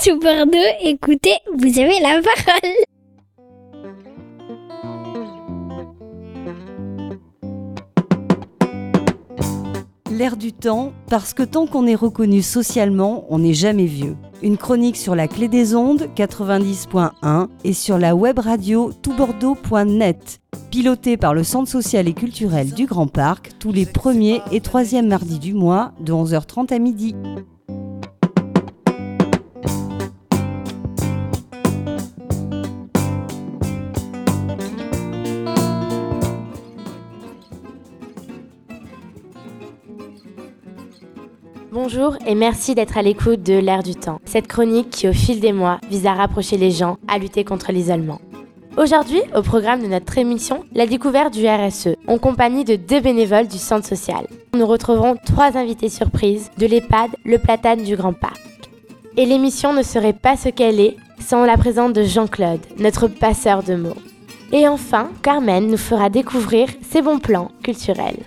Sous Bordeaux, écoutez, vous avez la parole. L'air du temps, parce que tant qu'on est reconnu socialement, on n'est jamais vieux. Une chronique sur la clé des ondes 90.1 et sur la web radio toutbordeaux.net. Pilotée par le Centre social et culturel du Grand Parc tous les premiers et troisièmes mardis du mois de 11h30 à midi. Bonjour et merci d'être à l'écoute de L'air du temps, cette chronique qui au fil des mois vise à rapprocher les gens, à lutter contre l'isolement. Aujourd'hui, au programme de notre émission, la découverte du RSE, en compagnie de deux bénévoles du centre social. Nous retrouverons trois invités surprises de l'EHPAD Le Platane du Grand Parc. Et l'émission ne serait pas ce qu'elle est sans la présence de Jean-Claude, notre passeur de mots. Et enfin, Carmen nous fera découvrir ses bons plans culturels.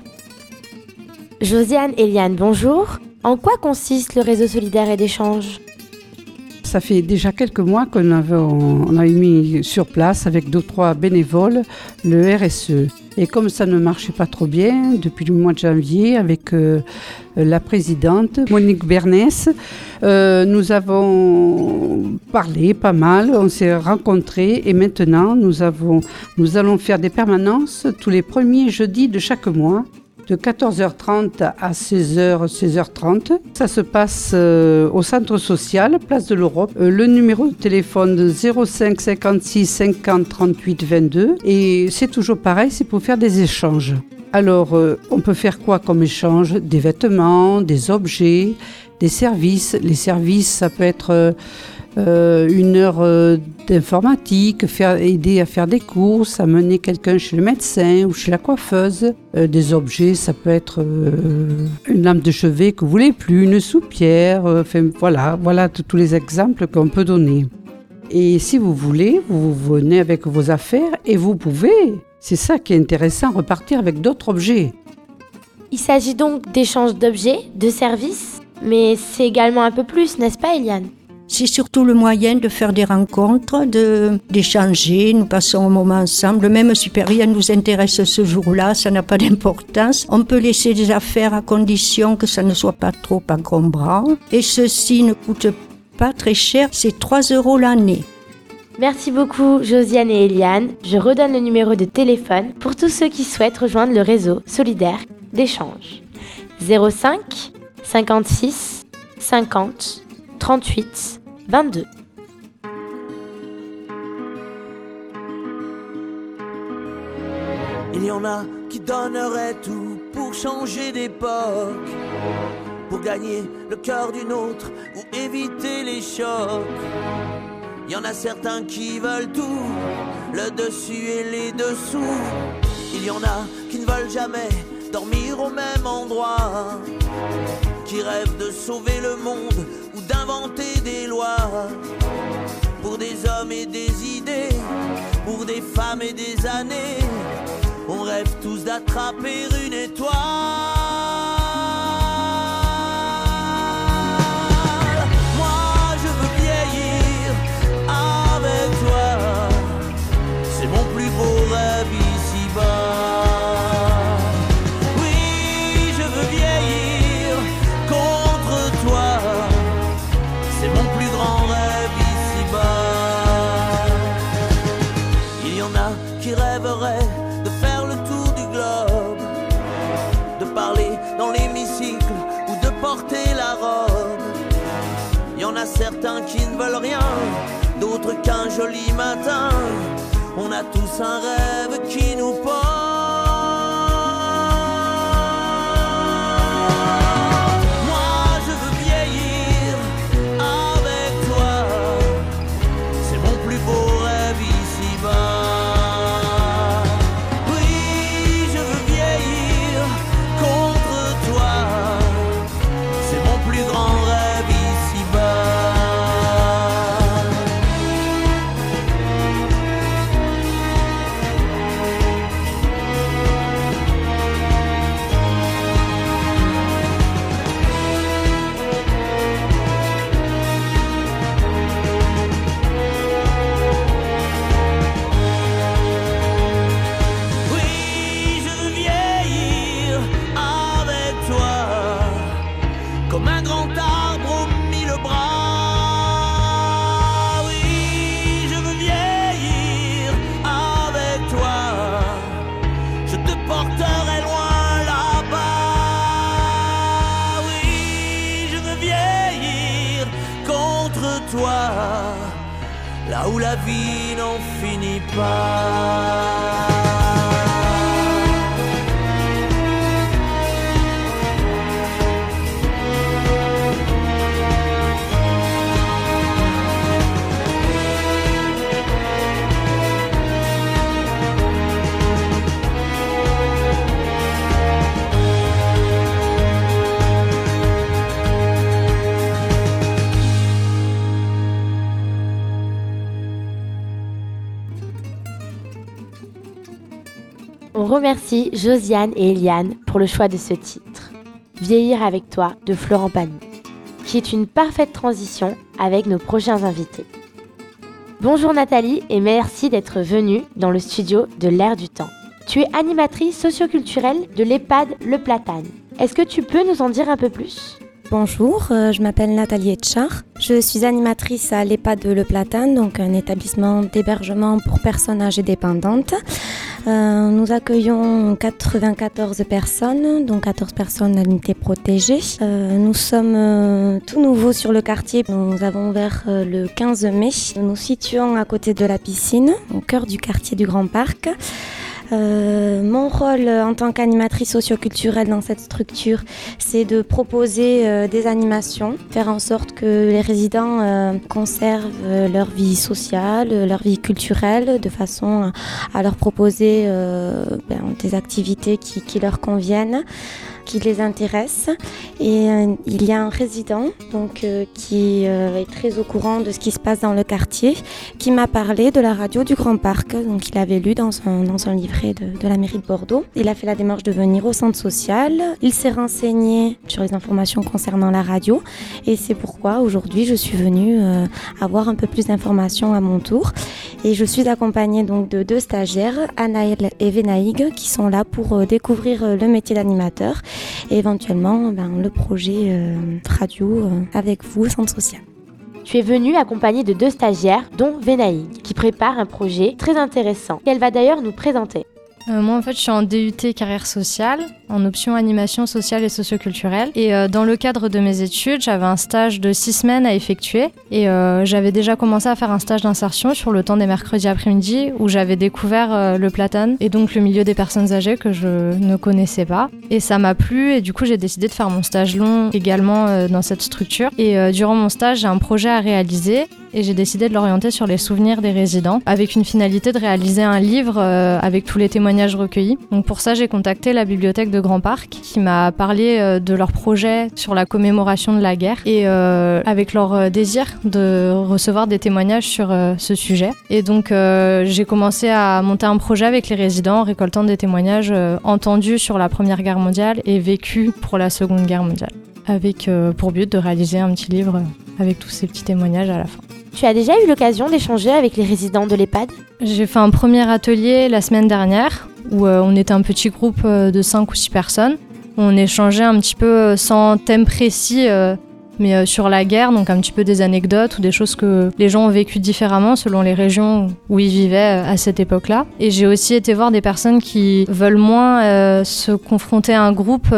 Josiane et Liane, bonjour. En quoi consiste le réseau solidaire et d'échange? Ça fait déjà quelques mois qu'on avait, on a mis sur place avec deux trois bénévoles le RSE. Et comme ça ne marchait pas trop bien, depuis le mois de janvier, avec euh, la présidente Monique Bernès, euh, nous avons parlé pas mal, on s'est rencontrés et maintenant nous, avons, nous allons faire des permanences tous les premiers jeudis de chaque mois de 14h30 à 16h, 16h30. Ça se passe euh, au centre social, place de l'Europe. Euh, le numéro de téléphone de 05 56 50 38 22. Et c'est toujours pareil, c'est pour faire des échanges. Alors, euh, on peut faire quoi comme échange? Des vêtements, des objets, des services. Les services, ça peut être euh, une heure euh, d'informatique, faire, aider à faire des courses, amener quelqu'un chez le médecin ou chez la coiffeuse. Euh, des objets, ça peut être une lampe de chevet que vous voulez plus, une soupière, enfin voilà, voilà tous les exemples qu'on peut donner. Et si vous voulez, vous venez avec vos affaires et vous pouvez, c'est ça qui est intéressant, repartir avec d'autres objets. Il s'agit donc d'échanges d'objets, de services, mais c'est également un peu plus, n'est-ce pas Eliane? C'est surtout le moyen de faire des rencontres, de, d'échanger. Nous passons un moment ensemble. Même si rien nous intéresse ce jour-là, ça n'a pas d'importance. On peut laisser des affaires à condition que ça ne soit pas trop encombrant. Et ceci ne coûte pas très cher, c'est 3 euros l'année. Merci beaucoup Josiane et Eliane. Je redonne le numéro de téléphone pour tous ceux qui souhaitent rejoindre le réseau solidaire d'échange. 05 56 50 38 22. Il y en a qui donneraient tout pour changer d'époque, pour gagner le cœur d'une autre ou éviter les chocs. Il y en a certains qui veulent tout, le dessus et les dessous. Il y en a qui ne veulent jamais dormir au même endroit, qui rêvent de sauver le monde d'inventer des lois pour des hommes et des idées, pour des femmes et des années. On rêve tous d'attraper une étoile. Certains qui ne veulent rien, d'autres qu'un joli matin. On a tous un rêve qui nous porte. Remercie Josiane et Eliane pour le choix de ce titre, Vieillir avec toi de Florent Pagny, qui est une parfaite transition avec nos prochains invités. Bonjour Nathalie et merci d'être venue dans le studio de l'Air du Temps. Tu es animatrice socioculturelle de l'EHPAD Le Platane. Est-ce que tu peux nous en dire un peu plus? Bonjour, euh, je m'appelle Nathalie Etchar. Je suis animatrice à l'EHPAD Le Platane, donc un établissement d'hébergement pour personnes âgées dépendantes. Euh, nous accueillons 94 personnes, donc 14 personnes à l'unité protégée. Euh, nous sommes euh, tout nouveaux sur le quartier. Nous avons ouvert le 15 mai. Nous nous situons à côté de la piscine, au cœur du quartier du Grand Parc. Euh, mon rôle en tant qu'animatrice socioculturelle dans cette structure, c'est de proposer euh, des animations, faire en sorte que les résidents euh, conservent leur vie sociale, leur vie culturelle, de façon à- leur proposer ben, des activités qui leur conviennent qui les intéressent et euh, il y a un résident donc euh, qui euh, est très au courant de ce qui se passe dans le quartier qui m'a parlé de la radio du Grand Parc. Donc, il avait lu dans un, dans un livret de, la mairie de Bordeaux. Il a fait la démarche de venir au centre social. Il s'est renseigné sur les informations concernant la radio. Et c'est pourquoi aujourd'hui, je suis venue avoir un peu plus d'informations à mon tour. Et je suis accompagnée donc de deux stagiaires, Anaël et Venaïg, qui sont là pour découvrir le métier d'animateur et éventuellement ben, le projet euh, radio euh, avec vous centre social. Tu es venue accompagnée de deux stagiaires, dont Venaïg, qui prépare un projet très intéressant, qu'elle va d'ailleurs nous présenter. Euh, moi, en fait, je suis en DUT carrière sociale, en option animation sociale et socioculturelle. Et euh, dans le cadre de mes études, j'avais un stage de six semaines à effectuer. Et euh, j'avais déjà commencé à faire un stage d'insertion sur le temps des mercredis après-midi, où j'avais découvert le platane et donc le milieu des personnes âgées que je ne connaissais pas. Et ça m'a plu, et du coup, j'ai décidé de faire mon stage long également dans cette structure. Et durant mon stage, j'ai un projet à réaliser et j'ai décidé de l'orienter sur les souvenirs des résidents avec une finalité de réaliser un livre euh, avec tous les témoignages recueillis. Donc pour ça, j'ai contacté la bibliothèque de Grand Parc qui m'a parlé euh, de leur projet sur la commémoration de la guerre et euh, avec leur désir de recevoir des témoignages sur ce sujet. Et donc j'ai commencé à monter un projet avec les résidents en récoltant des témoignages entendus sur la Première Guerre mondiale et vécus pour la Seconde Guerre mondiale avec euh, pour but de réaliser un petit livre avec tous ces petits témoignages à la fin. Tu as déjà eu l'occasion d'échanger avec les résidents de l'EHPAD? J'ai fait un premier atelier la semaine dernière où euh, on était un petit groupe euh, de 5 ou 6 personnes. On échangeait un petit peu sans thème précis, mais euh, sur la guerre, donc un petit peu des anecdotes ou des choses que les gens ont vécues différemment selon les régions où ils vivaient euh, à cette époque-là. Et j'ai aussi été voir des personnes qui veulent moins euh, se confronter à un groupe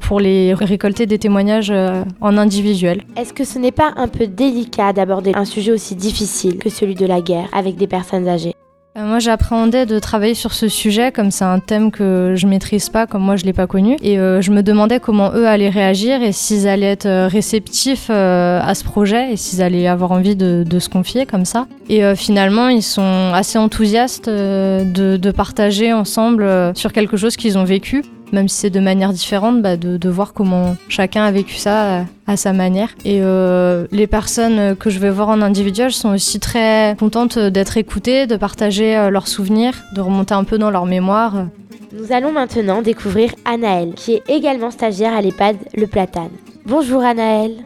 pour les récolter des témoignages en individuel. Est-ce que ce n'est pas un peu délicat d'aborder un sujet aussi difficile que celui de la guerre avec des personnes âgées? Moi, j'appréhendais de travailler sur ce sujet, comme c'est un thème que je maîtrise pas, comme moi je l'ai pas connu, et euh, je me demandais comment eux allaient réagir et s'ils allaient être euh, réceptifs euh, à ce projet et s'ils allaient avoir envie de, se confier comme ça. Et euh, finalement, ils sont assez enthousiastes euh, de, partager ensemble euh, sur quelque chose qu'ils ont vécu. Même si c'est de manière différente, bah, de, voir comment chacun a vécu ça euh, à sa manière. Et euh, les personnes que je vais voir en individuel sont aussi très contentes d'être écoutées, de partager euh, leurs souvenirs, de remonter un peu dans leur mémoire. Nous allons maintenant découvrir Anaëlle, qui est également stagiaire à l'EHPAD Le Platane. Bonjour Anaëlle.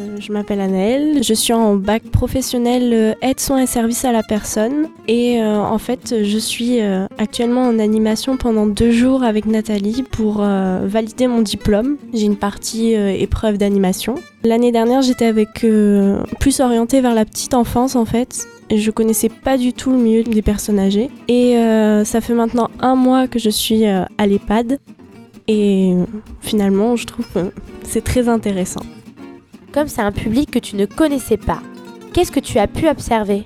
Euh, Je m'appelle Anaëlle, je suis en bac professionnel euh, aide, soins et services à la personne et euh, en fait je suis actuellement en animation pendant deux jours avec Nathalie pour valider mon diplôme. J'ai une partie épreuve d'animation. L'année dernière j'étais avec plus orientée vers la petite enfance en fait. Je connaissais pas du tout le milieu des personnes âgées et ça fait maintenant un mois que je suis à l'EHPAD et finalement je trouve que c'est très intéressant. Comme c'est un public que tu ne connaissais pas, Qu'est-ce que tu as pu observer?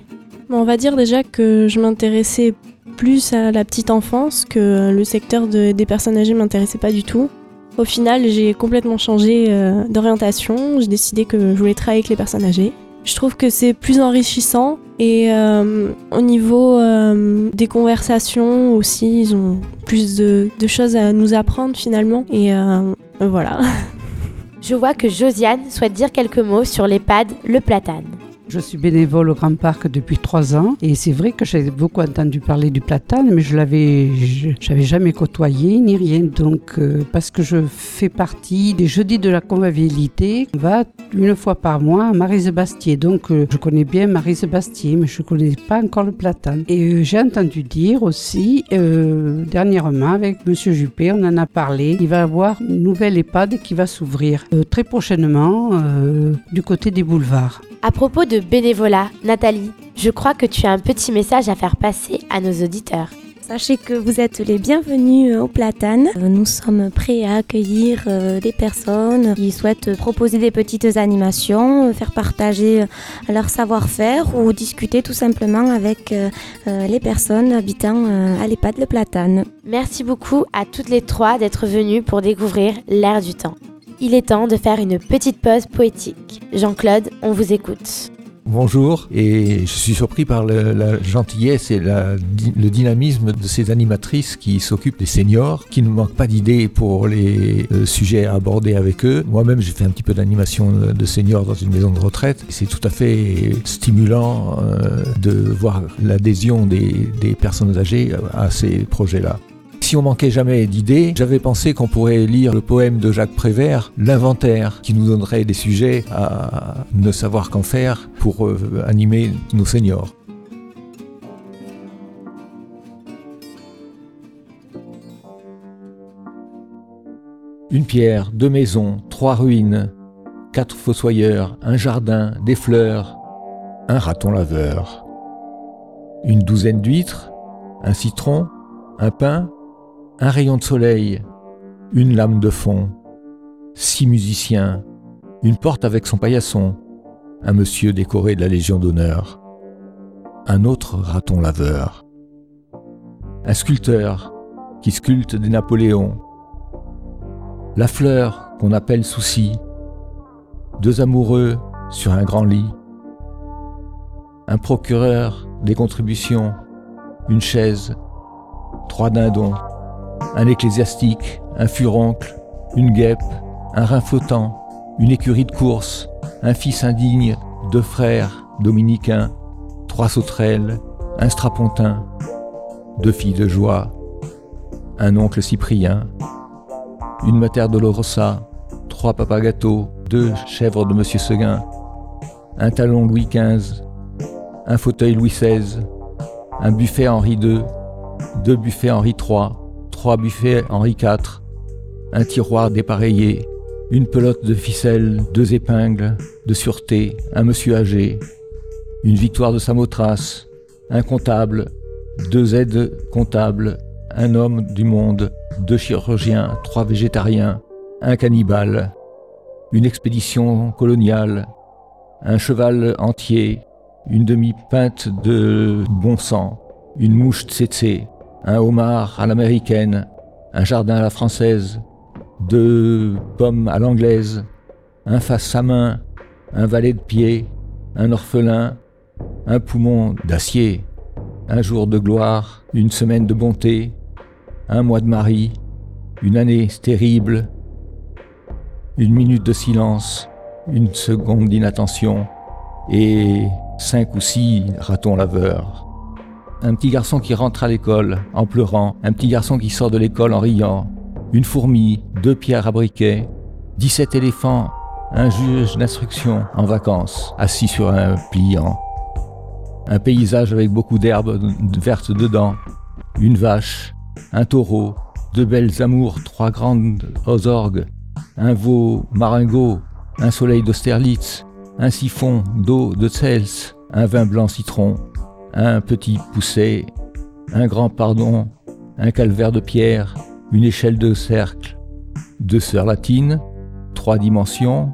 On va dire déjà que je m'intéressais plus à la petite enfance, que le secteur des personnes âgées m'intéressait pas du tout. Au final, j'ai complètement changé euh, d'orientation. J'ai décidé que je voulais travailler avec les personnes âgées. Je trouve que c'est plus enrichissant et euh, au niveau euh, des conversations aussi, ils ont plus de, de, choses à nous apprendre finalement. Et voilà. Je vois que Josiane souhaite dire quelques mots sur l'EHPAD Le Platane. Je suis bénévole au Grand Parc depuis trois ans et c'est vrai que j'ai beaucoup entendu parler du platane, mais je l'avais, j'avais jamais côtoyé ni rien. Donc, euh, parce que je fais partie des jeudis de la convivialité, on va une fois par mois à Marie-Sébastier. Donc, euh, je connais bien Marie-Sébastier, mais je connais pas encore le platane. Et euh, j'ai entendu dire aussi dernièrement avec Monsieur Juppé, on en a parlé, il va avoir une nouvelle EHPAD qui va s'ouvrir très prochainement du côté des boulevards. À propos de bénévolat, Nathalie, je crois que tu as un petit message à faire passer à nos auditeurs. Sachez que vous êtes les bienvenus au Platane. Nous sommes prêts à accueillir euh, des personnes qui souhaitent proposer des petites animations, euh, faire partager euh, leur savoir-faire ou discuter tout simplement avec les personnes habitant à l'EHPAD Le Platane. Merci beaucoup à toutes les trois d'être venues pour découvrir l'air du temps. Il est temps de faire une petite pause poétique. Jean-Claude, on vous écoute. Bonjour, et je suis surpris par la gentillesse et le dynamisme de ces animatrices qui s'occupent des seniors, qui ne manquent pas d'idées pour les euh, sujets à aborder avec eux. Moi-même, j'ai fait un petit peu d'animation de seniors dans une maison de retraite. C'est tout à fait stimulant euh, de voir l'adhésion des personnes âgées à ces projets-là. Si on manquait jamais d'idées, j'avais pensé qu'on pourrait lire le poème de Jacques Prévert, L'inventaire, qui nous donnerait des sujets à ne savoir qu'en faire pour euh, animer nos seniors. Une pierre, deux maisons, trois ruines, quatre fossoyeurs, un jardin, des fleurs, un raton laveur, une douzaine d'huîtres, un citron, un pain, un rayon de soleil, une lame de fond, six musiciens, une porte avec son paillasson, un monsieur décoré de la Légion d'honneur, un autre raton laveur, un sculpteur qui sculpte des Napoléons, la fleur qu'on appelle souci, deux amoureux sur un grand lit, un procureur des contributions, une chaise, trois dindons, un ecclésiastique, un furoncle, une guêpe, un rein flottant, une écurie de course, un fils indigne, deux frères dominicains, trois sauterelles, un strapontin, deux filles de joie, un oncle cyprien, une mater dolorosa, trois papagâteaux, deux chèvres de Monsieur Seguin, un talon Louis XV, un fauteuil Louis XVI, un buffet Henri II, deux buffets Henri III, trois buffets Henri IV, un tiroir dépareillé, une pelote de ficelle, deux épingles de sûreté, un monsieur âgé, une victoire de Samothrace, un comptable, deux aides comptables, un homme du monde, deux chirurgiens, trois végétariens, un cannibale, une expédition coloniale, un cheval entier, une demi-pinte de bon sang, une mouche tsetse, un homard à l'américaine, un jardin à la française, deux pommes à l'anglaise, un face à main, un valet de pied, un orphelin, un poumon d'acier, un jour de gloire, une semaine de bonté, un mois de mari, une année terrible, une minute de silence, une seconde d'inattention et cinq ou six ratons laveurs un petit garçon qui rentre à l'école en pleurant, un petit garçon qui sort de l'école en riant, une fourmi, deux pierres à briquet, 17 éléphants, un juge d'instruction en vacances, assis sur un pliant, un paysage avec beaucoup d'herbes vertes dedans, une vache, un taureau, deux belles amours, trois grandes orgues, un veau maringot, un soleil d'Austerlitz, un siphon d'eau de Cels, un vin blanc citron, un petit pousset, un grand pardon, un calvaire de pierre, une échelle de cercle, deux sœurs latines, trois dimensions,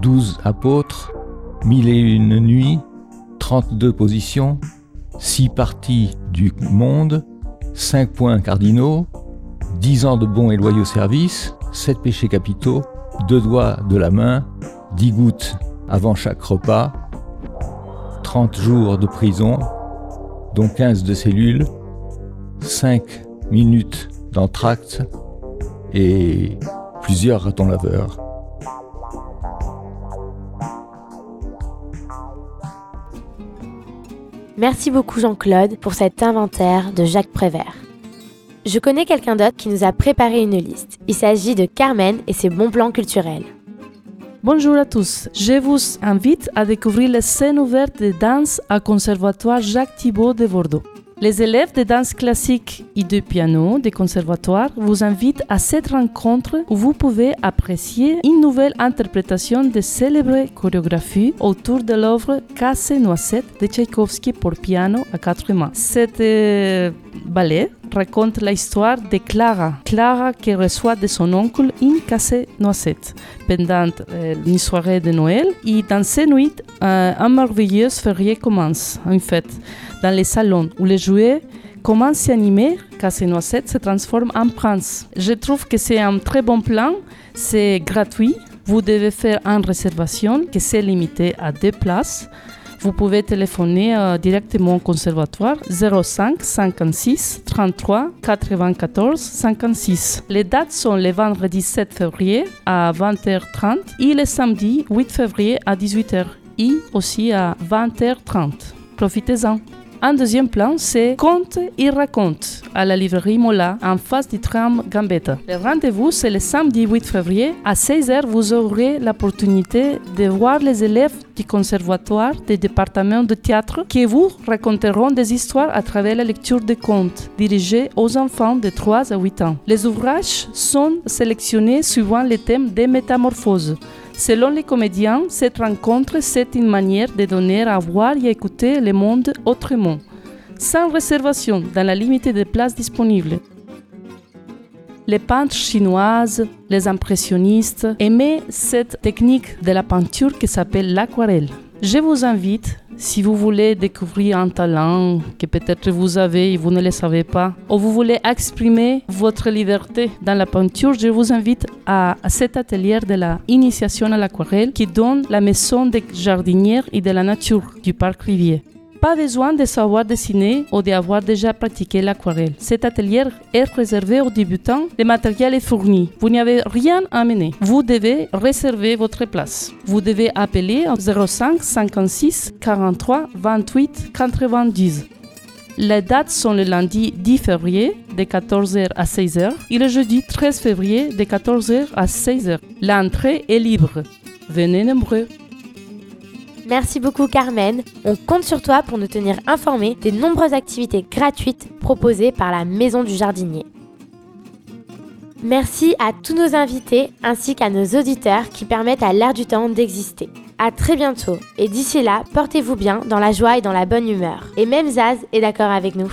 douze apôtres, mille et une nuits, 32 positions, 6 parties du monde, 5 points cardinaux, 10 ans de bons et loyaux services, 7 péchés capitaux, 2 doigts de la main, 10 gouttes avant chaque repas, 30 jours de prison, dont 15 de cellules, 5 minutes d'entracte et plusieurs ratons laveurs. Merci beaucoup Jean-Claude pour cet inventaire de Jacques Prévert. Je connais quelqu'un d'autre qui nous a préparé une liste. Il s'agit de Carmen et ses bons plans culturels. Bonjour à tous. Je vous invite à découvrir les scènes ouvertes de danse à Conservatoire Jacques Thibault de Bordeaux. Les élèves de danse classique et de piano des conservatoires vous invitent à cette rencontre où vous pouvez apprécier une nouvelle interprétation de célèbres chorégraphies autour de l'œuvre Casse-Noisette de Tchaïkovski pour piano à quatre mains. Cet euh, ballet raconte l'histoire de Clara. Clara qui reçoit de son oncle une casse-noisette pendant euh, une soirée de Noël. Et dans ces nuits, un merveilleux férié commence, en fait dans les salons où les jouets commencent à animer, Casse-Noisette se transforme en prince. Je trouve que c'est un très bon plan, c'est gratuit. Vous devez faire une réservation qui c'est limité à deux places. Vous pouvez téléphoner euh, directement au conservatoire 05 56 33 94 56. Les dates sont le vendredi 7 février à 20h30 et le samedi 8 février à 18h et aussi à 20h30. Profitez-en. Un deuxième plan, c'est Conte et raconte à la librairie Mola en face du tram Gambetta. Le rendez-vous, c'est le samedi 8 février. À 16h, vous aurez l'opportunité de voir les élèves du conservatoire des départements de théâtre qui vous raconteront des histoires à travers la lecture de contes dirigés aux enfants de 3 à 8 ans. Les ouvrages sont sélectionnés suivant le thème des métamorphoses. Selon les comédiens, cette rencontre, c'est une manière de donner à voir et à écouter le monde autrement, sans réservation, dans la limite des places disponibles. Les peintres chinoises, les impressionnistes aimaient cette technique de la peinture qui s'appelle l'aquarelle. Je vous invite, si vous voulez découvrir un talent que peut-être vous avez et vous ne le savez pas, ou vous voulez exprimer votre liberté dans la peinture, je vous invite à, cet atelier de la initiation à l'aquarelle qui donne la maison des jardinières et de la nature du parc Rivier. Pas besoin de savoir dessiner ou d'avoir déjà pratiqué l'aquarelle. Cet atelier est réservé aux débutants. Le matériel est fourni. Vous n'avez rien à mener. Vous devez réserver votre place. Vous devez appeler au 05 56 43 28 90. Les dates sont le lundi 10 février de 14h à 16h et le jeudi 13 février de 14h à 16h. L'entrée est libre. Venez nombreux. Merci beaucoup Carmen. On compte sur toi pour nous tenir informés des nombreuses activités gratuites proposées par la Maison du Jardinier. Merci à tous nos invités ainsi qu'à nos auditeurs qui permettent à l'air du temps d'exister. À très bientôt et d'ici là, portez-vous bien dans la joie et dans la bonne humeur. Et même Zaz est d'accord avec nous.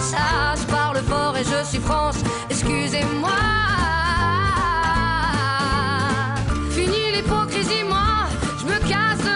ça, je parle fort et je suis France, excusez-moi. Fini l'hypocrisie, moi, je me casse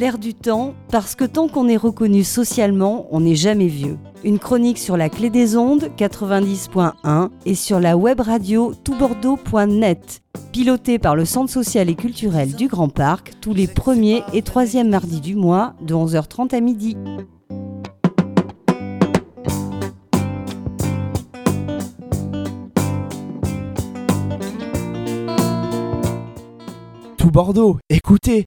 L'air du temps, parce que tant qu'on est reconnu socialement, on n'est jamais vieux. Une chronique sur la clé des ondes 90.1 et sur la web radio toutbordeaux.net. Pilotée par le Centre social et culturel du Grand Parc tous les premiers et troisièmes mardis du mois de 11h30 à midi. Tout Bordeaux, écoutez,